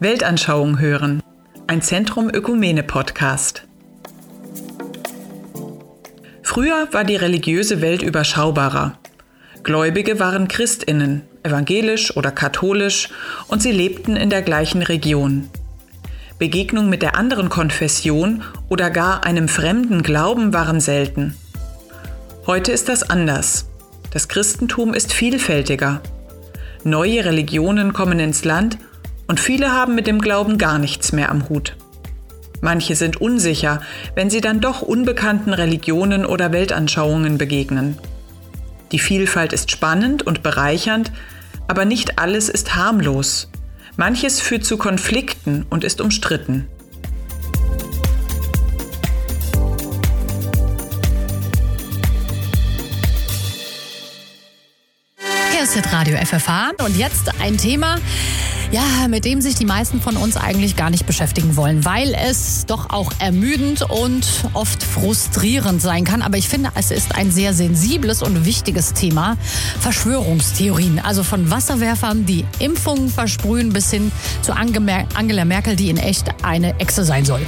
Weltanschauung hören. Ein Zentrum Ökumene Podcast. Früher war die religiöse Welt überschaubarer. Gläubige waren Christinnen, evangelisch oder katholisch, und sie lebten in der gleichen Region. Begegnung mit der anderen Konfession oder gar einem fremden Glauben waren selten. Heute ist das anders. Das Christentum ist vielfältiger. Neue Religionen kommen ins Land und viele haben mit dem Glauben gar nichts mehr am Hut. Manche sind unsicher, wenn sie dann doch unbekannten Religionen oder Weltanschauungen begegnen. Die Vielfalt ist spannend und bereichernd, aber nicht alles ist harmlos. Manches führt zu Konflikten und ist umstritten. Hier ist Radio FFH und jetzt ein Thema, ja, mit dem sich die meisten von uns eigentlich gar nicht beschäftigen wollen, weil es doch auch ermüdend und oft frustrierend sein kann. Aber ich finde, es ist ein sehr sensibles und wichtiges Thema. Verschwörungstheorien, also von Wasserwerfern, die Impfungen versprühen, bis hin zu Angela Merkel, die in echt eine Echse sein soll.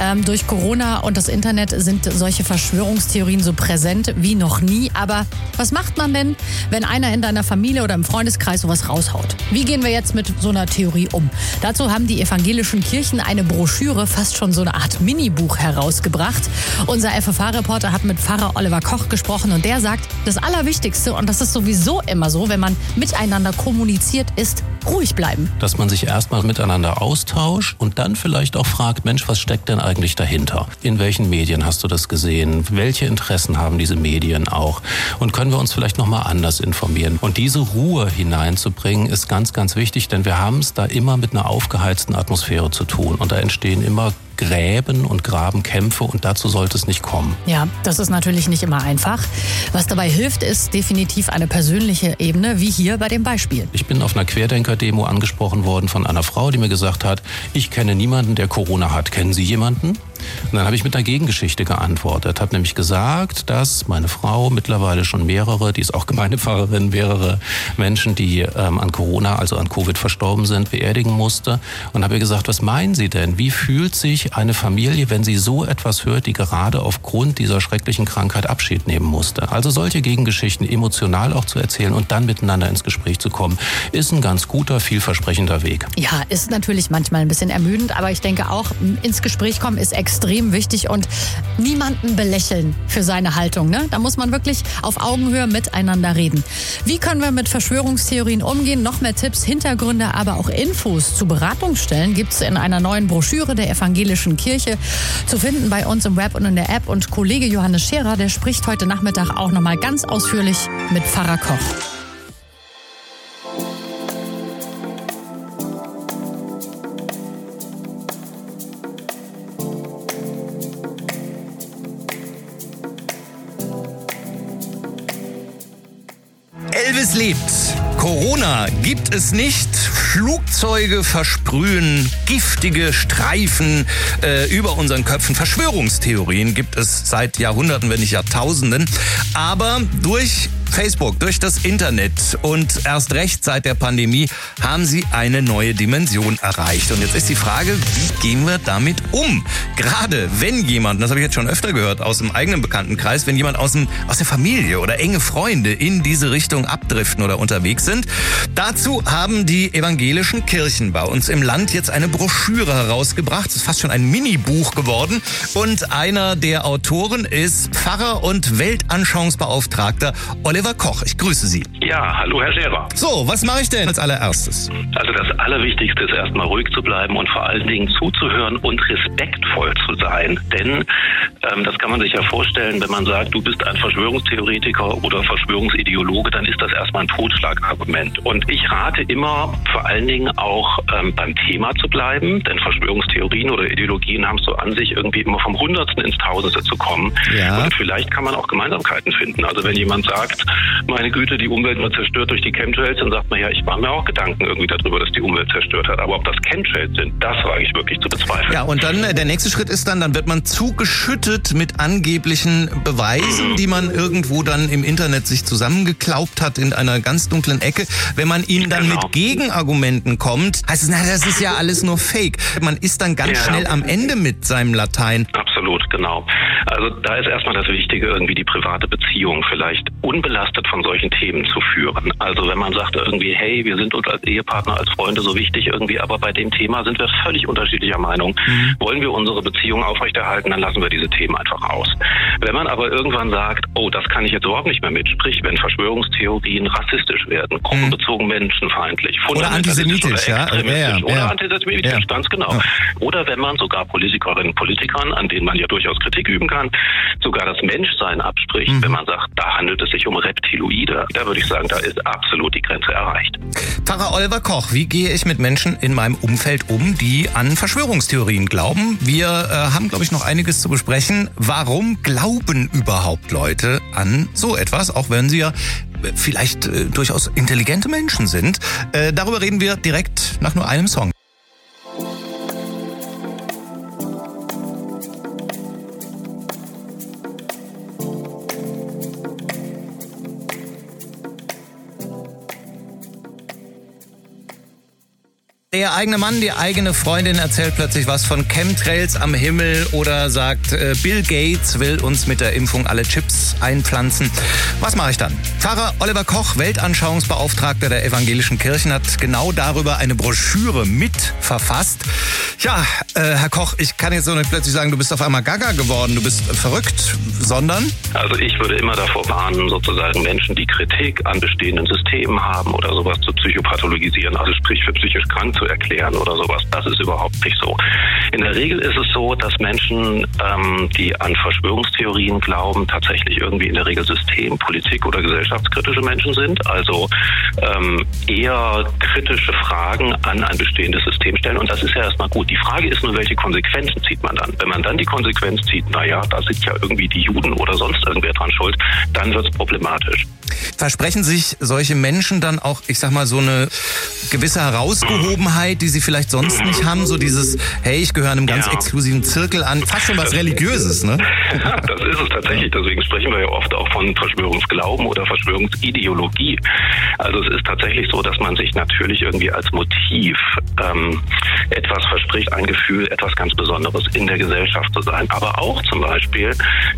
Ähm, durch Corona und das Internet sind solche Verschwörungstheorien so präsent wie noch nie. Aber was macht man denn, wenn einer in deiner Familie oder im Freundeskreis sowas raushaut? Wie gehen wir jetzt mit so einer Theorie um? Dazu haben die evangelischen Kirchen eine Broschüre, fast schon so eine Art Minibuch herausgebracht. Unser FFH-Reporter hat mit Pfarrer Oliver Koch gesprochen und der sagt, das Allerwichtigste, und das ist sowieso immer so, wenn man miteinander kommuniziert, ist ruhig bleiben. Dass man sich erstmal miteinander austauscht und dann vielleicht auch fragt, Mensch, was steckt denn eigentlich dahinter? In welchen Medien hast du das gesehen? Welche Interessen haben diese Medien auch? Und können wir uns vielleicht nochmal anders informieren? Und diese Ruhe hineinzubringen ist ganz, ganz wichtig, denn wir haben es da immer mit einer aufgeheizten Atmosphäre zu tun. Und da entstehen immer Gräben und Grabenkämpfe und dazu sollte es nicht kommen. Ja, das ist natürlich nicht immer einfach. Was dabei hilft, ist definitiv eine persönliche Ebene, wie hier bei dem Beispiel. Ich bin auf einer Querdenker-Demo angesprochen worden von einer Frau, die mir gesagt hat, ich kenne niemanden, der Corona hat. Kennen Sie jemanden? Und dann habe ich mit einer Gegengeschichte geantwortet, habe nämlich gesagt, dass meine Frau mittlerweile schon mehrere, die ist auch Gemeindepfarrerin, mehrere Menschen, die ähm, an Corona, also an Covid verstorben sind, beerdigen musste. Und habe ihr gesagt, was meinen Sie denn? Wie fühlt sich eine Familie, wenn sie so etwas hört, die gerade aufgrund dieser schrecklichen Krankheit Abschied nehmen musste? Also solche Gegengeschichten emotional auch zu erzählen und dann miteinander ins Gespräch zu kommen, ist ein ganz guter, vielversprechender Weg. Ja, ist natürlich manchmal ein bisschen ermüdend, aber ich denke auch, ins Gespräch kommen ist extrem extrem wichtig und niemanden belächeln für seine Haltung. Ne? Da muss man wirklich auf Augenhöhe miteinander reden. Wie können wir mit Verschwörungstheorien umgehen? Noch mehr Tipps, Hintergründe, aber auch Infos zu Beratungsstellen gibt es in einer neuen Broschüre der Evangelischen Kirche zu finden bei uns im Web und in der App. Und Kollege Johannes Scherer, der spricht heute Nachmittag auch noch mal ganz ausführlich mit Pfarrer Koch. Elvis lebt. Corona gibt es nicht. Flugzeuge versprühen giftige Streifen äh, über unseren Köpfen. Verschwörungstheorien gibt es seit Jahrhunderten, wenn nicht Jahrtausenden. Aber durch Facebook, durch das Internet und erst recht seit der Pandemie haben sie eine neue Dimension erreicht. Und jetzt ist die Frage, wie gehen wir damit um? Gerade wenn jemand, das habe ich jetzt schon öfter gehört aus dem eigenen Bekanntenkreis, wenn jemand aus, dem, aus der Familie oder enge Freunde in diese Richtung abdriften oder unterwegs sind. Dazu haben die evangelischen Kirchen bei uns im Land jetzt eine Broschüre herausgebracht. Das ist fast schon ein Mini-Buch geworden. Und einer der Autoren ist Pfarrer und Weltanschauungsbeauftragter Oliver Oliver Koch. Ich grüße Sie. Ja, hallo Herr Scherer. So, was mache ich denn als allererstes? Also das Allerwichtigste ist erstmal ruhig zu bleiben und vor allen Dingen zuzuhören und respektvoll zu sein. Denn ähm, das kann man sich ja vorstellen, wenn man sagt, du bist ein Verschwörungstheoretiker oder Verschwörungsideologe, dann ist das erstmal ein Totschlagargument. Und ich rate immer vor allen Dingen auch ähm, beim Thema zu bleiben, denn Verschwörungstheorien oder Ideologien haben es so an sich, irgendwie immer vom Hundertsten ins Tausendste zu kommen. Ja. Und vielleicht kann man auch Gemeinsamkeiten finden. Also wenn jemand sagt, meine Güte, die Umwelt wird zerstört durch die Chemtrails, dann sagt man ja, ich mache mir auch Gedanken irgendwie darüber, dass die Umwelt zerstört hat. Aber ob das Chemtrails sind, das wage ich wirklich zu bezweifeln. Ja, und dann äh, der nächste Schritt ist dann, dann wird man zugeschüttet mit angeblichen Beweisen, die man irgendwo dann im Internet sich zusammengeklaubt hat in einer ganz dunklen Ecke Ecke. Wenn man ihnen dann Genau. mit Gegenargumenten kommt, heißt es, na, das ist ja alles nur Fake. Man ist dann ganz Ja. schnell am Ende mit seinem Latein. Absolut, genau. Also da ist erstmal das Wichtige, irgendwie die private Beziehung vielleicht unbelastet von solchen Themen zu führen. Also wenn man sagt irgendwie, hey, wir sind uns als Ehepartner, als Freunde so wichtig irgendwie, aber bei dem Thema sind wir völlig unterschiedlicher Meinung. Wollen wir unsere Beziehung aufrechterhalten, dann lassen wir diese Themen einfach aus. Wenn man aber irgendwann sagt, oh, das kann ich jetzt überhaupt nicht mehr mit, sprich, wenn Verschwörungstheorien rassistisch werden, gruppenbezogen menschenfeindlich, fundamentalistisch antisemitisch, ja. extremistisch Ja, ja, oder ja. antisemitisch, Ja. ganz genau. Ja. Oder wenn man sogar Politikerinnen und Politikern, an denen man ja durchaus Kritik üben kann, sogar das Menschsein abspricht, Mhm. wenn man sagt, da handelt es sich um Reptiloide. Da würde ich sagen, da ist absolut die Grenze erreicht. Pfarrer Oliver Koch, wie gehe ich mit Menschen in meinem Umfeld um, die an Verschwörungstheorien glauben? Wir äh, haben, glaube ich, noch einiges zu besprechen. Warum glauben überhaupt Leute an so etwas, auch wenn sie ja äh, vielleicht äh, durchaus intelligente Menschen sind? Äh, darüber reden wir direkt nach nur einem Song. Der eigene Mann, die eigene Freundin erzählt plötzlich was von Chemtrails am Himmel oder sagt, äh, Bill Gates will uns mit der Impfung alle Chips einpflanzen. Was mache ich dann? Pfarrer Oliver Koch, Weltanschauungsbeauftragter der evangelischen Kirchen, hat genau darüber eine Broschüre mit verfasst. Ja, äh, Herr Koch, ich kann jetzt so nicht plötzlich sagen, du bist auf einmal gaga geworden, du bist verrückt, sondern Also ich würde immer davor warnen, sozusagen Menschen, die Kritik an bestehenden Systemen haben oder sowas zu psychopathologisieren, also sprich für psychisch krank zu erklären oder sowas. Das ist überhaupt nicht so. In der Regel ist es so, dass Menschen, ähm, die an Verschwörungstheorien glauben, tatsächlich irgendwie in der Regel System-, Politik- oder gesellschaftskritische Menschen sind. Also ähm, eher kritische Fragen an ein bestehendes System stellen. Und das ist ja erstmal gut. Die Frage ist nur, welche Konsequenzen zieht man dann? Wenn man dann die Konsequenz zieht, naja, da sind ja irgendwie die Juden oder sonst irgendwer dran schuld, dann wird es problematisch. versprechen sich solche Menschen dann auch, ich sag mal, so eine gewisse Herausgehobenheit, die sie vielleicht sonst nicht haben? So dieses, hey, ich gehöre einem ganz Ja. exklusiven Zirkel an. Fast schon was Religiöses, ne? Ja, das ist es tatsächlich. Deswegen sprechen wir ja oft auch von Verschwörungsglauben oder Verschwörungsideologie. Also es ist tatsächlich so, dass man sich natürlich irgendwie als Motiv ähm, etwas verspricht, ein Gefühl, etwas ganz Besonderes in der Gesellschaft zu sein. Aber auch zum Beispiel,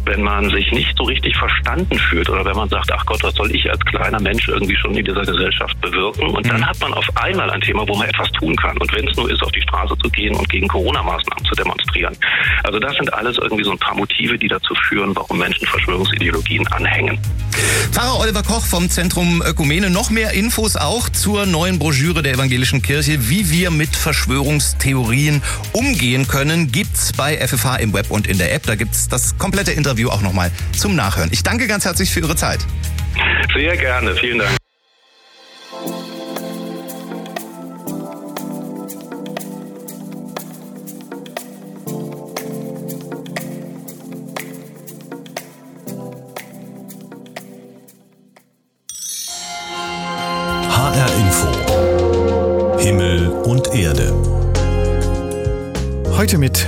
wenn man sich nicht so richtig verstanden fühlt oder wenn man sagt, ach Gott, was soll ich als kleiner Mensch irgendwie schon in dieser Gesellschaft bewirken? Und dann hat man auf einmal ein Thema, wo man etwas tun kann. Und wenn es nur ist, auf die Straße zu gehen und gegen Corona-Maßnahmen zu demonstrieren. Also das sind alles irgendwie so ein paar Motive, die dazu führen, warum Menschen Verschwörungsideologien anhängen. Pfarrer Oliver Koch vom Zentrum Ökumene. Noch mehr Infos auch zur neuen Broschüre der Evangelischen Kirche, wie wir mit Verschwörungstheorien umgehen können, gibt's bei FFH im Web und in der App. Da gibt's das komplette Interview auch nochmal zum Nachhören. Ich danke ganz herzlich für Ihre Zeit. Sehr gerne, vielen Dank.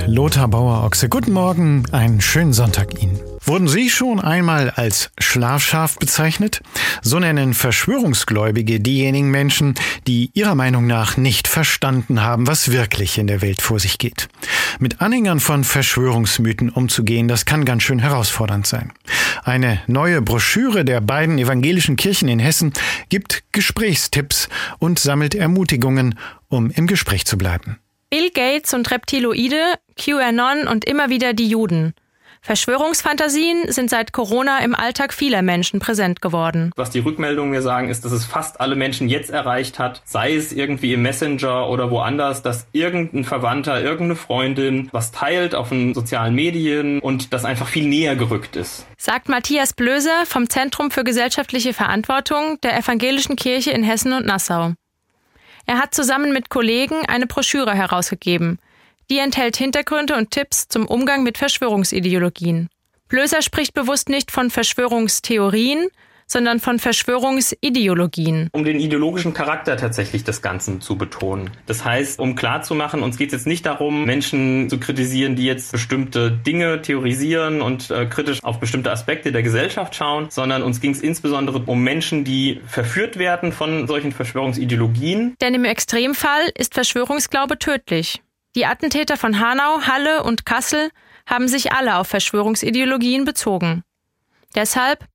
Lothar Bauer-Ochse. Guten Morgen, einen schönen Sonntag Ihnen. Wurden Sie schon einmal als Schlafschaf bezeichnet? So nennen Verschwörungsgläubige diejenigen Menschen, die ihrer Meinung nach nicht verstanden haben, was wirklich in der Welt vor sich geht. Mit Anhängern von Verschwörungsmythen umzugehen, das kann ganz schön herausfordernd sein. Eine neue Broschüre der beiden evangelischen Kirchen in Hessen gibt Gesprächstipps und sammelt Ermutigungen, um im Gespräch zu bleiben. Bill Gates und Reptiloide, QAnon und immer wieder die Juden. Verschwörungsfantasien sind seit Corona im Alltag vieler Menschen präsent geworden. Was die Rückmeldungen mir sagen, ist, dass es fast alle Menschen jetzt erreicht hat, sei es irgendwie im Messenger oder woanders, dass irgendein Verwandter, irgendeine Freundin was teilt auf den sozialen Medien und das einfach viel näher gerückt ist. Sagt Matthias Blöser vom Zentrum für gesellschaftliche Verantwortung der Evangelischen Kirche in Hessen und Nassau. Er hat zusammen mit Kollegen eine Broschüre herausgegeben. Die enthält Hintergründe und Tipps zum Umgang mit Verschwörungsideologien. Blöser spricht bewusst nicht von Verschwörungstheorien, sondern von Verschwörungsideologien. Um den ideologischen Charakter tatsächlich des Ganzen zu betonen. Das heißt, um klarzumachen, uns geht es jetzt nicht darum, Menschen zu kritisieren, die jetzt bestimmte Dinge theorisieren und äh, kritisch auf bestimmte Aspekte der Gesellschaft schauen, sondern uns ging es insbesondere um Menschen, die verführt werden von solchen Verschwörungsideologien. Denn im Extremfall ist Verschwörungsglaube tödlich. Die Attentäter von Hanau, Halle und Kassel haben sich alle auf Verschwörungsideologien bezogen. Deshalb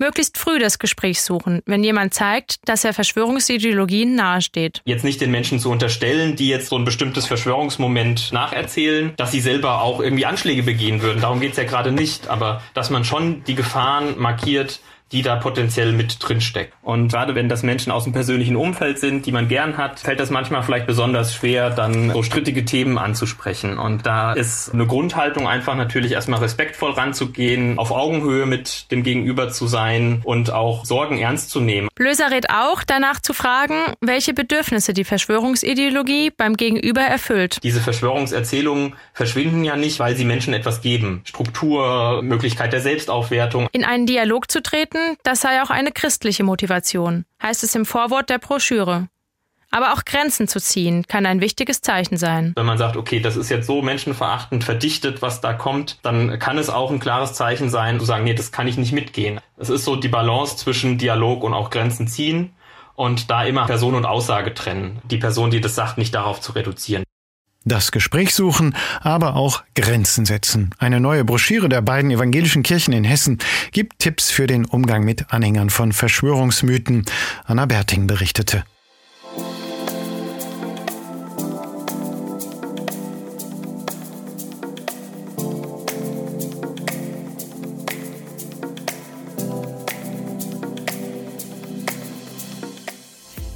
möglichst früh das Gespräch suchen, wenn jemand zeigt, dass er Verschwörungsideologien nahesteht. Jetzt nicht den Menschen zu unterstellen, die jetzt so ein bestimmtes Verschwörungsmoment nacherzählen, dass sie selber auch irgendwie Anschläge begehen würden. Darum geht's ja gerade nicht. Aber dass man schon die Gefahren markiert, die da potenziell mit drinsteckt. Und gerade wenn das Menschen aus dem persönlichen Umfeld sind, die man gern hat, fällt das manchmal vielleicht besonders schwer, dann so strittige Themen anzusprechen. Und da ist eine Grundhaltung einfach natürlich erstmal respektvoll ranzugehen, auf Augenhöhe mit dem Gegenüber zu sein und auch Sorgen ernst zu nehmen. Blöser rät auch, danach zu fragen, welche Bedürfnisse die Verschwörungsideologie beim Gegenüber erfüllt. Diese Verschwörungserzählungen verschwinden ja nicht, weil sie Menschen etwas geben. Struktur, Möglichkeit der Selbstaufwertung. In einen Dialog zu treten, das sei auch eine christliche Motivation, heißt es im Vorwort der Broschüre. Aber auch Grenzen zu ziehen kann ein wichtiges Zeichen sein. Wenn man sagt, okay, das ist jetzt so menschenverachtend verdichtet, was da kommt, dann kann es auch ein klares Zeichen sein, zu sagen, nee, das kann ich nicht mitgehen. Es ist so die Balance zwischen Dialog und auch Grenzen ziehen und da immer Person und Aussage trennen. Die Person, die das sagt, nicht darauf zu reduzieren. Das Gespräch suchen, aber auch Grenzen setzen. Eine neue Broschüre der beiden evangelischen Kirchen in Hessen gibt Tipps für den Umgang mit Anhängern von Verschwörungsmythen. Anna Berting berichtete.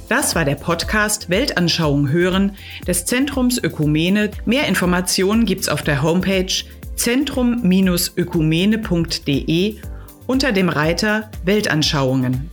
Das war der Podcast Weltanschauung hören des Zentrums Ökumene. Mehr Informationen gibt's auf der Homepage zentrum-ökumene.de unter dem Reiter Weltanschauungen.